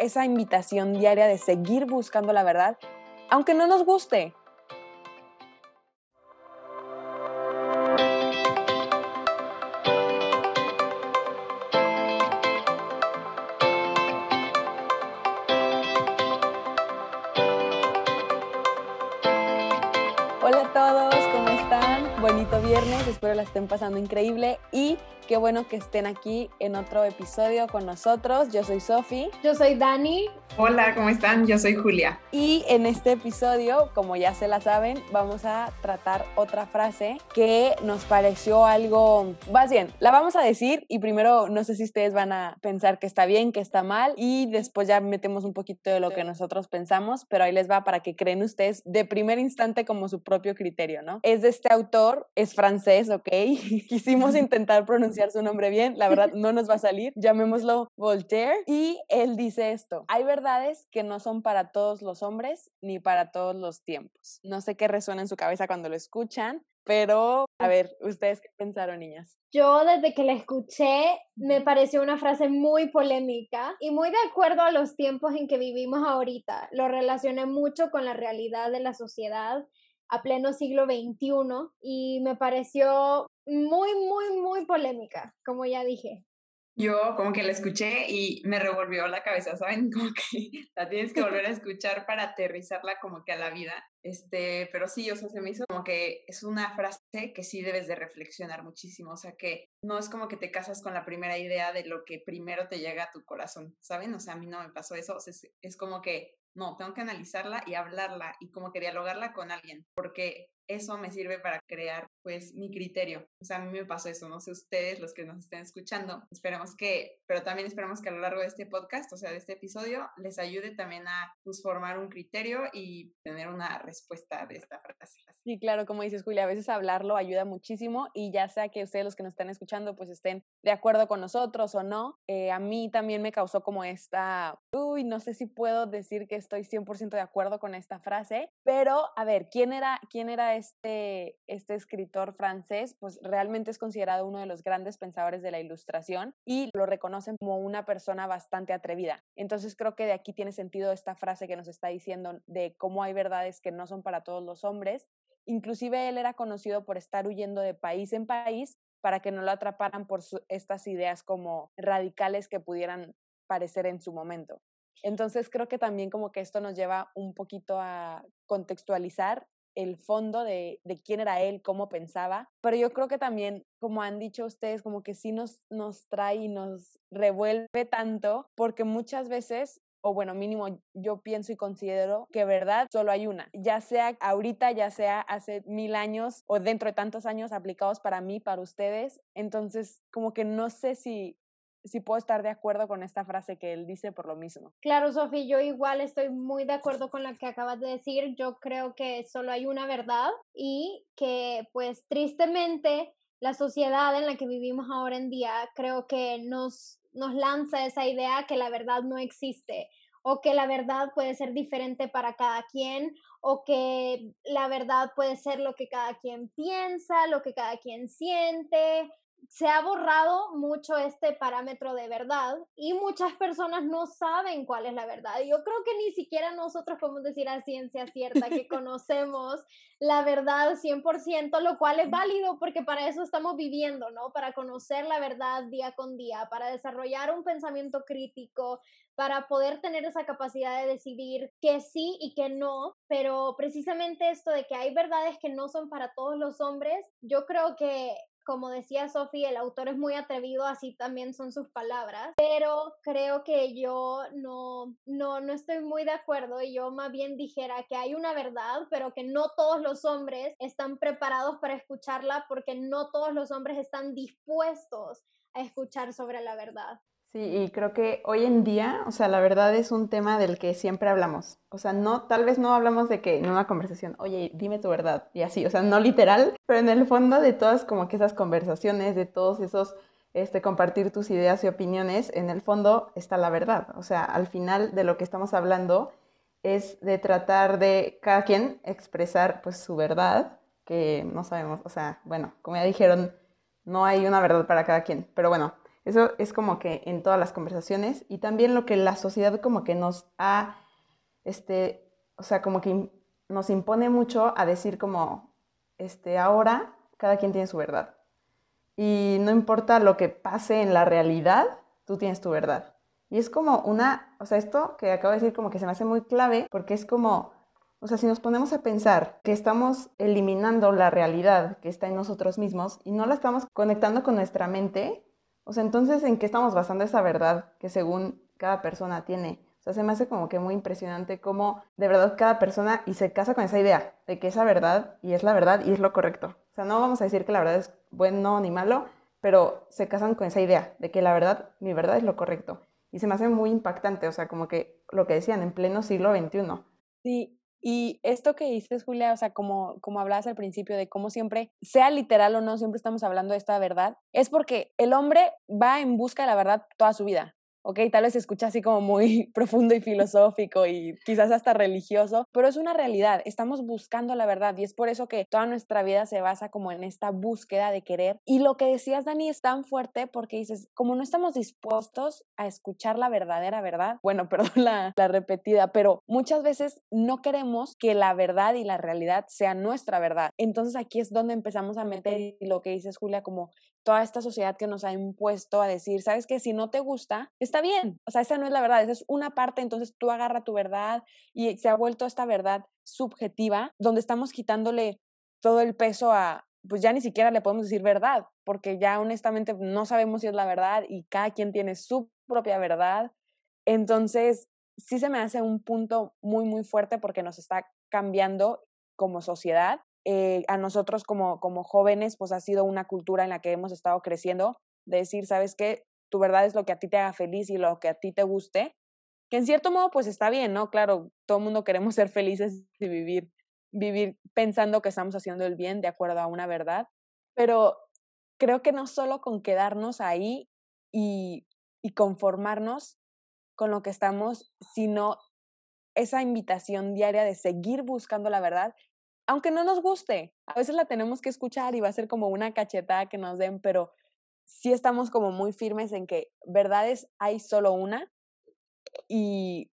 esa invitación diaria de seguir buscando la verdad, aunque no nos guste. Hola a todos, ¿cómo están? Bonito viernes, espero la estén pasando increíble y qué bueno que estén aquí en otro episodio con nosotros. Yo soy Sofi. Yo soy Dani. Hola, ¿cómo están? Yo soy Julia. Y en este episodio, como ya se la saben, vamos a tratar otra frase que nos pareció algo, más bien, la vamos a decir y primero no sé si ustedes van a pensar que está bien, que está mal y después ya metemos un poquito de lo que nosotros pensamos, pero ahí les va para que creen ustedes de primer instante como su propio criterio, ¿no? Es de este autor, es francés, ¿ok? Quisimos intentar pronunciar su nombre bien, la verdad no nos va a salir, llamémoslo Voltaire y él dice esto, hay verdad que no son para todos los hombres ni para todos los tiempos. No sé qué resuena en su cabeza cuando lo escuchan, pero a ver, ¿ustedes qué pensaron, niñas? Yo desde que la escuché me pareció una frase muy polémica y muy de acuerdo a los tiempos en que vivimos ahorita. Lo relacioné mucho con la realidad de la sociedad a pleno siglo XXI y me pareció muy, muy, muy polémica, como ya dije. Yo como que la escuché y me revolvió la cabeza, ¿saben? Como que la tienes que volver a escuchar para aterrizarla como que a la vida. Este, pero sí, o sea, se me hizo como que es una frase que sí debes de reflexionar muchísimo, o sea, que no es como que te casas con la primera idea de lo que primero te llega a tu corazón, ¿saben? O sea, a mí no me pasó eso, o sea, es, es como que no, tengo que analizarla y hablarla y como que dialogarla con alguien, porque eso me sirve para crear pues mi criterio. O sea, a mí me pasó eso, no sé ustedes, los que nos estén escuchando, esperemos que, pero también esperamos que a lo largo de este podcast, o sea, de este episodio, les ayude también a pues, formar un criterio y tener una respuesta de esta frase. Sí, claro, como dices Julia, a veces hablarlo ayuda muchísimo y ya sea que ustedes los que nos están escuchando pues estén de acuerdo con nosotros o no, eh, a mí también me causó como esta, uy, no sé si puedo decir que estoy 100% de acuerdo con esta frase, pero a ver, ¿quién era, quién era este, este escritor francés? Pues realmente es considerado uno de los grandes pensadores de la ilustración y lo reconocen como una persona bastante atrevida. Entonces creo que de aquí tiene sentido esta frase que nos está diciendo de cómo hay verdades que no son para todos los hombres Inclusive él era conocido por estar huyendo de país en país para que no lo atraparan por estas ideas como radicales que pudieran parecer en su momento. Entonces creo que también como que esto nos lleva un poquito a contextualizar el fondo de, de, quién era él, cómo pensaba, pero yo creo que también, como han dicho ustedes, como que sí nos, nos trae y nos revuelve tanto, porque muchas veces o bueno, mínimo yo pienso y considero que verdad solo hay una, ya sea ahorita, ya sea hace mil años o dentro de tantos años aplicados para mí, para ustedes. Entonces, como que no sé si si puedo estar de acuerdo con esta frase que él dice por lo mismo. Claro, Sofía, yo igual estoy muy de acuerdo con lo que acabas de decir. Yo creo que solo hay una verdad y que pues tristemente la sociedad en la que vivimos ahora en día creo que nos nos lanza esa idea que la verdad no existe o que la verdad puede ser diferente para cada quien o que la verdad puede ser lo que cada quien piensa, lo que cada quien siente se ha borrado mucho este parámetro de verdad y muchas personas no saben cuál es la verdad. Yo creo que ni siquiera nosotros podemos decir a ciencia cierta que conocemos la verdad 100%, lo cual es válido porque para eso estamos viviendo, ¿no? Para conocer la verdad día con día, para desarrollar un pensamiento crítico, para poder tener esa capacidad de decidir que sí y que no, pero precisamente esto de que hay verdades que no son para todos los hombres, yo creo que como decía Sofía, el autor es muy atrevido, así también son sus palabras, pero creo que yo no, no, no estoy muy de acuerdo y yo más bien dijera que hay una verdad, pero que no todos los hombres están preparados para escucharla porque no todos los hombres están dispuestos a escuchar sobre la verdad. Sí, y creo que hoy en día, o sea, la verdad es un tema del que siempre hablamos. O sea, no, tal vez no hablamos de que en una conversación, oye, dime tu verdad, y así, o sea, no literal, pero en el fondo de todas como que esas conversaciones, de todos esos, este, compartir tus ideas y opiniones, en el fondo está la verdad. O sea, al final de lo que estamos hablando es de tratar de cada quien expresar pues su verdad, que no sabemos, o sea, bueno, como ya dijeron, no hay una verdad para cada quien, pero bueno, Eso es como que en todas las conversaciones y también lo que la sociedad como que nos ha, este, o sea, como que nos impone mucho a decir como, este, ahora cada quien tiene su verdad. Y no importa lo que pase en la realidad, tú tienes tu verdad. Y es como una, o sea, esto que acabo de decir como que se me hace muy clave porque es como, o sea, si nos ponemos a pensar que estamos eliminando la realidad que está en nosotros mismos y no la estamos conectando con nuestra mente, o sea, entonces, ¿en qué estamos basando esa verdad que según cada persona tiene? O sea, se me hace como que muy impresionante cómo de verdad cada persona y se casa con esa idea de que esa verdad y es la verdad y es lo correcto. O sea, no vamos a decir que la verdad es bueno ni malo, pero se casan con esa idea de que la verdad, mi verdad es lo correcto. Y se me hace muy impactante, o sea, como que lo que decían en pleno siglo XXI. Sí, y esto que dices, Julia, o sea, como, como hablabas al principio de cómo siempre, sea literal o no, siempre estamos hablando de esta verdad, es porque el hombre va en busca de la verdad toda su vida ok, tal vez se escucha así como muy profundo y filosófico y quizás hasta religioso, pero es una realidad, estamos buscando la verdad y es por eso que toda nuestra vida se basa como en esta búsqueda de querer. Y lo que decías, Dani, es tan fuerte porque dices, como no estamos dispuestos a escuchar la verdadera verdad, bueno, perdón la, la repetida, pero muchas veces no queremos que la verdad y la realidad sean nuestra verdad. Entonces aquí es donde empezamos a meter lo que dices, Julia, como toda esta sociedad que nos ha impuesto a decir, sabes que si no te gusta, está bien, o sea, esa no es la verdad, esa es una parte, entonces tú agarra tu verdad y se ha vuelto esta verdad subjetiva, donde estamos quitándole todo el peso a, pues ya ni siquiera le podemos decir verdad, porque ya honestamente no sabemos si es la verdad y cada quien tiene su propia verdad. Entonces, sí se me hace un punto muy, muy fuerte porque nos está cambiando como sociedad eh, a nosotros como, como jóvenes, pues ha sido una cultura en la que hemos estado creciendo, de decir, ¿sabes qué? Tu verdad es lo que a ti te haga feliz y lo que a ti te guste, que en cierto modo pues está bien, ¿no? Claro, todo el mundo queremos ser felices y vivir, vivir pensando que estamos haciendo el bien de acuerdo a una verdad, pero creo que no solo con quedarnos ahí y, y conformarnos con lo que estamos, sino esa invitación diaria de seguir buscando la verdad aunque no nos guste, a veces la tenemos que escuchar y va a ser como una cachetada que nos den, pero sí estamos como muy firmes en que verdades hay solo una y,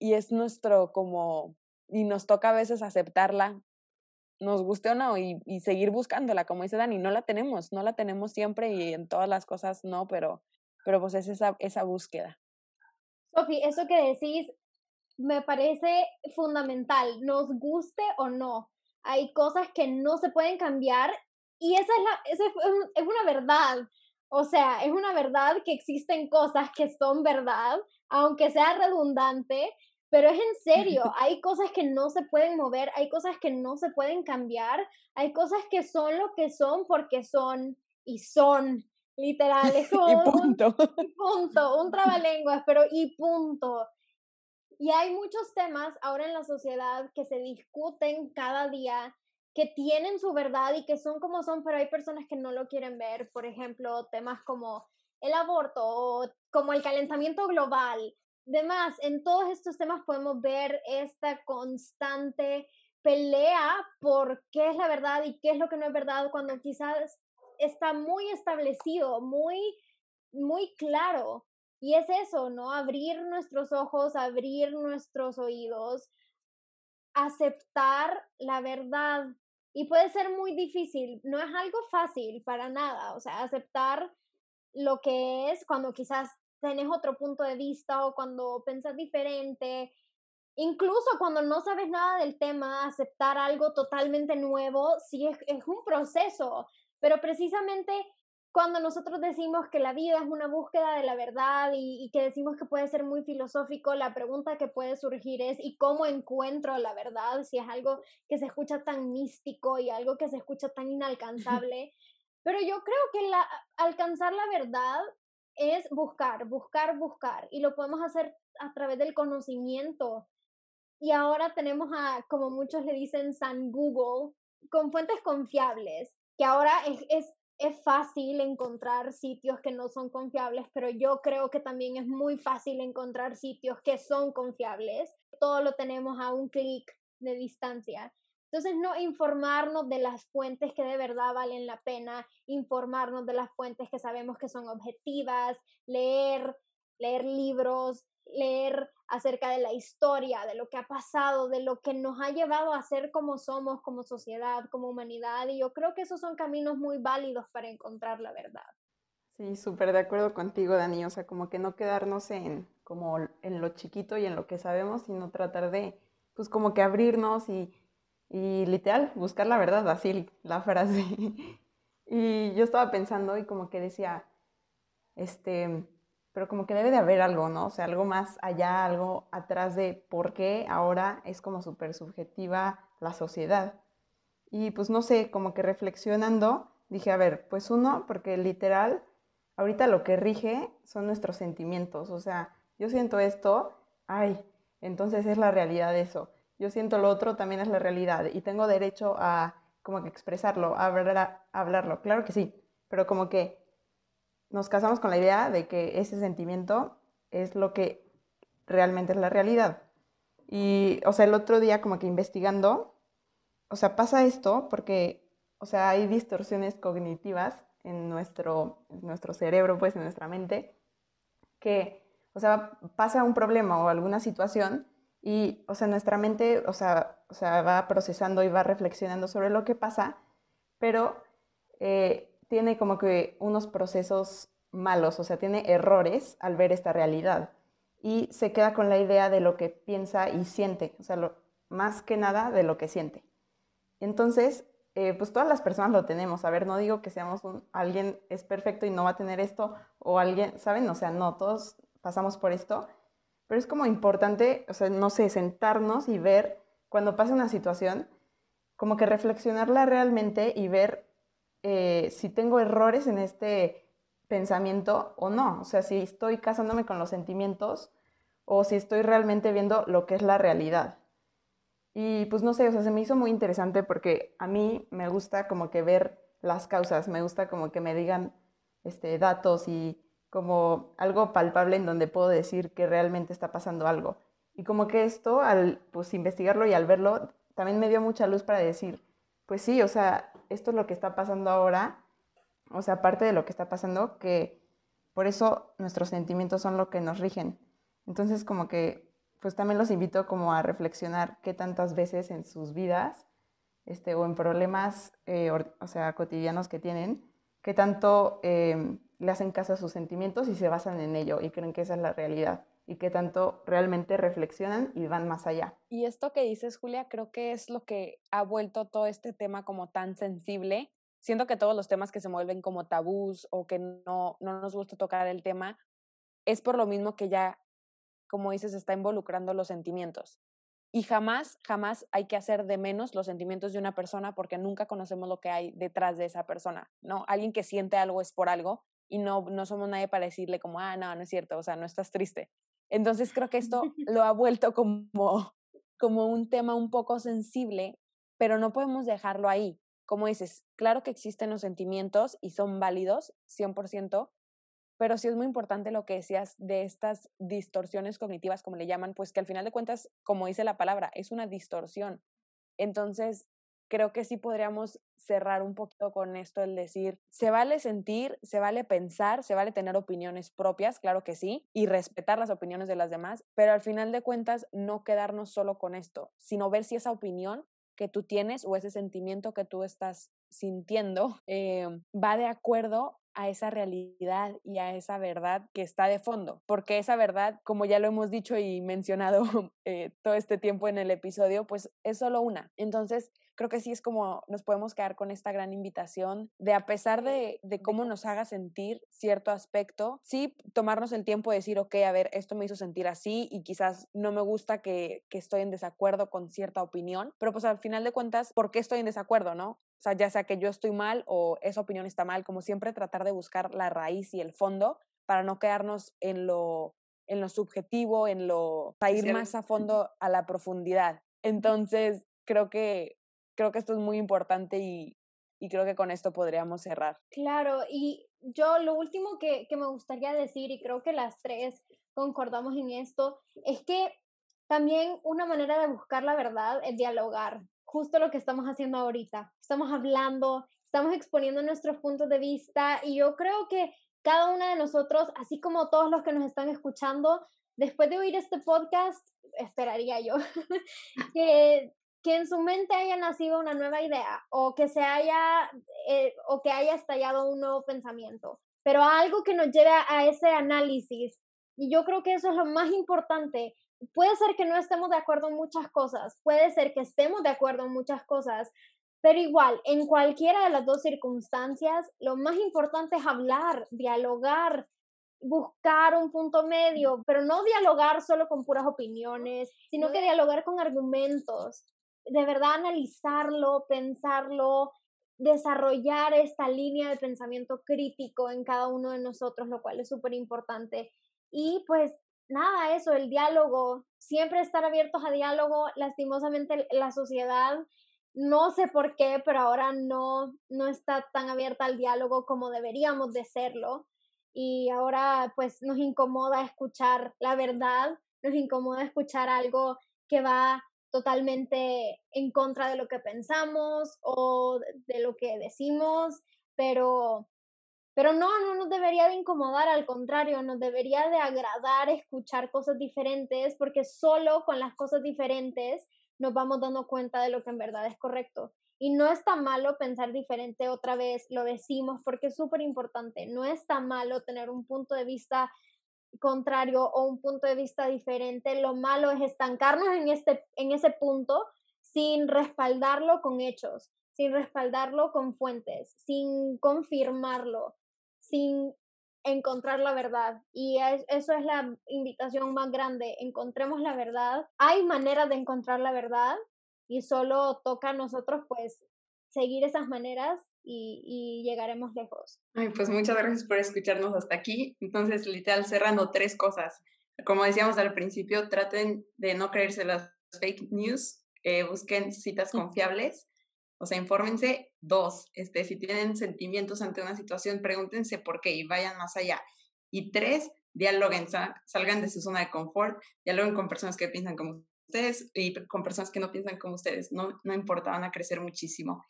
y es nuestro como, y nos toca a veces aceptarla, nos guste o no, y, y seguir buscándola, como dice Dani, no la tenemos, no la tenemos siempre y en todas las cosas no, pero, pero pues es esa, esa búsqueda. Sofi, eso que decís me parece fundamental, nos guste o no hay cosas que no se pueden cambiar y esa es, la, esa es una verdad. O sea, es una verdad que existen cosas que son verdad, aunque sea redundante, pero es en serio, hay cosas que no se pueden mover, hay cosas que no se pueden cambiar, hay cosas que son lo que son porque son y son, literal, es como y punto. Un, y punto, un trabalenguas, pero y punto. Y hay muchos temas ahora en la sociedad que se discuten cada día, que tienen su verdad y que son como son, pero hay personas que no lo quieren ver. Por ejemplo, temas como el aborto, como el calentamiento global. Demás, en todos estos temas podemos ver esta constante pelea por qué es la verdad y qué es lo que no es verdad cuando quizás está muy establecido, muy, muy claro y es eso, ¿no? Abrir nuestros ojos, abrir nuestros oídos, aceptar la verdad. Y puede ser muy difícil, no es algo fácil para nada, o sea, aceptar lo que es cuando quizás tenés otro punto de vista o cuando pensás diferente, incluso cuando no sabes nada del tema, aceptar algo totalmente nuevo, sí es, es un proceso, pero precisamente cuando nosotros decimos que la vida es una búsqueda de la verdad y, que decimos que puede ser muy filosófico, la pregunta que puede surgir es ¿y cómo encuentro la verdad? Si es algo que se escucha tan místico y algo que se escucha tan inalcanzable. Pero yo creo que la, alcanzar la verdad es buscar, buscar, buscar. Y lo podemos hacer a través del conocimiento. Y ahora tenemos a, como muchos le dicen, San Google, con fuentes confiables, que ahora es, es es fácil encontrar sitios que no son confiables, pero yo creo que también es muy fácil encontrar sitios que son confiables. Todo lo tenemos a un clic de distancia. Entonces, no informarnos de las fuentes que de verdad valen la pena, informarnos de las fuentes que sabemos que son objetivas, leer, leer libros, leer acerca de la historia, de lo que ha pasado, de lo que nos ha llevado a ser como somos, como sociedad, como humanidad. Y yo creo que esos son caminos muy válidos para encontrar la verdad. Sí, súper de acuerdo contigo, Dani. O sea, como que no quedarnos en, como en lo chiquito y en lo que sabemos, sino tratar de, pues como que abrirnos y, y literal, buscar la verdad, así la frase. y yo estaba pensando y como que decía, este, pero como que debe de haber algo, ¿no? O sea, algo más allá, algo atrás de por qué ahora es como súper subjetiva la sociedad. Y pues no sé, como que reflexionando, dije, a ver, pues uno, porque literal, ahorita lo que rige son nuestros sentimientos, o sea, yo siento esto, ay, entonces es la realidad eso. Yo siento lo otro, también es la realidad. Y tengo derecho a como que expresarlo, a hablarlo. Claro que sí, pero como que nos casamos con la idea de que ese sentimiento es lo que realmente es la realidad. Y, o sea, el otro día como que investigando, o sea, pasa esto porque, o sea, hay distorsiones cognitivas en nuestro, nuestro cerebro, pues en nuestra mente, que, o sea, pasa un problema o alguna situación y, o sea, nuestra mente, o sea, o sea va procesando y va reflexionando sobre lo que pasa, pero eh, tiene como que unos procesos malos, o sea, tiene errores al ver esta realidad y se queda con la idea de lo que piensa y siente, o sea, más que nada de lo que siente. Entonces, eh, pues todas las personas lo tenemos. A ver, no digo que seamos alguien es perfecto y no va a tener esto, o alguien, ¿saben? O sea, no, todos pasamos por esto, pero es como importante, o sea, no sé, sentarnos y ver cuando pasa una situación, como que reflexionarla realmente y ver eh, si tengo errores en este pensamiento o no. O sea, si estoy casándome con los sentimientos o si estoy realmente viendo lo que es la realidad. Y pues no sé, o sea, se me hizo muy interesante porque a mí me gusta como que ver las causas, me gusta como que me digan este, datos y como algo palpable en donde puedo decir que realmente está pasando algo. Y como que esto, al pues investigarlo y al verlo, también me dio mucha luz para decir, pues sí, o sea, esto es lo que está pasando ahora, o sea, aparte de lo que está pasando, que por eso nuestros sentimientos son lo que nos rigen. Entonces, como que, pues también los invito como a reflexionar qué tantas veces en sus vidas, este, o en problemas, eh, o, sea, cotidianos que tienen, qué tanto em, le hacen caso a sus sentimientos y se basan en ello y creen que esa es la realidad y qué tanto realmente reflexionan y van más allá. Y esto que dices, Julia, creo que es lo que ha vuelto todo este tema como tan sensible. Siento que todos los temas que se vuelven como tabús o que no, no nos gusta tocar el tema, es por lo mismo que ya, como dices, está involucrando los sentimientos. Y jamás, jamás hay que hacer de menos los sentimientos de una persona porque nunca conocemos lo que hay detrás de esa persona, ¿no? Alguien que siente algo es por algo y no, no somos nadie para decirle como, ah, no, no es cierto, o sea, no estás triste. Entonces creo que esto lo ha vuelto como, como un tema un poco sensible, pero no podemos dejarlo ahí. Como dices, claro que existen los sentimientos y son válidos, 100%, pero sí es muy importante lo que decías de estas distorsiones cognitivas, como le llaman, pues que al final de cuentas, como dice la palabra, es una distorsión. Entonces, creo que sí podríamos cerrar un poquito con esto, el decir, se vale sentir, se vale pensar, se vale tener opiniones propias, claro que sí, y respetar las opiniones de las demás, pero al final de cuentas no quedarnos solo con esto, sino ver si esa opinión que tú tienes o ese sentimiento que tú estás sintiendo eh, va de acuerdo a esa realidad y a esa verdad que está de fondo, porque esa verdad, como ya lo hemos dicho y mencionado eh, todo este tiempo en el episodio, pues es solo una. Entonces, creo que sí es como nos podemos quedar con esta gran invitación de a pesar de, de, cómo nos haga sentir cierto aspecto, sí tomarnos el tiempo de decir, ok, a ver, esto me hizo sentir así y quizás no me gusta que, que estoy en desacuerdo con cierta opinión, pero pues al final de cuentas, ¿por qué estoy en desacuerdo, no? O sea, ya sea que yo estoy mal o esa opinión está mal, como siempre tratar de buscar la raíz y el fondo para no quedarnos en lo en lo subjetivo, en lo, a ir más a fondo a la profundidad. Entonces, creo que creo que esto es muy importante y, y creo que con esto podríamos cerrar. Claro, y yo lo último que, que, me gustaría decir, y creo que las tres concordamos en esto, es que también una manera de buscar la verdad es dialogar. Justo lo que estamos haciendo ahorita. Estamos hablando, estamos exponiendo nuestros puntos de vista y yo creo que cada una de nosotros, así como todos los que nos están escuchando, después de oír este podcast, esperaría yo, que, que en su mente haya nacido una nueva idea o que se haya, eh, o que haya estallado un nuevo pensamiento, pero algo que nos lleve a ese análisis. Y yo creo que eso es lo más importante. Puede ser que no estemos de acuerdo en muchas cosas, puede ser que estemos de acuerdo en muchas cosas, pero igual, en cualquiera de las dos circunstancias, lo más importante es hablar, dialogar, buscar un punto medio, pero no dialogar solo con puras opiniones, sino que dialogar con argumentos, de verdad analizarlo, pensarlo, desarrollar esta línea de pensamiento crítico en cada uno de nosotros, lo cual es súper importante. Y pues nada, eso, el diálogo, siempre estar abiertos a diálogo, lastimosamente la sociedad no sé por qué, pero ahora no, no está tan abierta al diálogo como deberíamos de serlo. Y ahora pues nos incomoda escuchar la verdad, nos incomoda escuchar algo que va totalmente en contra de lo que pensamos o de lo que decimos, pero, pero no, no nos debería de incomodar, al contrario, nos debería de agradar escuchar cosas diferentes, porque solo con las cosas diferentes nos vamos dando cuenta de lo que en verdad es correcto. Y no está malo pensar diferente otra vez, lo decimos porque es súper importante, no está malo tener un punto de vista contrario o un punto de vista diferente, lo malo es estancarnos en, este, en ese punto sin respaldarlo con hechos, sin respaldarlo con fuentes, sin confirmarlo, sin encontrar la verdad. Y eso es la invitación más grande. Encontremos la verdad. Hay maneras de encontrar la verdad y solo toca a nosotros pues seguir esas maneras y, llegaremos lejos. Ay, pues muchas gracias por escucharnos hasta aquí. Entonces, literal, cerrando tres cosas. Como decíamos al principio, traten de no creerse las fake news, eh, busquen citas confiables o sea, infórmense. Dos, este, si tienen sentimientos ante una situación, pregúntense por qué y vayan más allá. Y tres, dialoguen, salgan de su zona de confort, dialoguen con personas que piensan como ustedes y con personas que no piensan como ustedes. No, no importa, van a crecer muchísimo.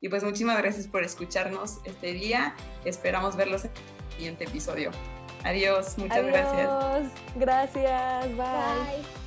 Y pues muchísimas gracias por escucharnos este día. Esperamos verlos en el siguiente episodio. Adiós, muchas gracias. Gracias, bye.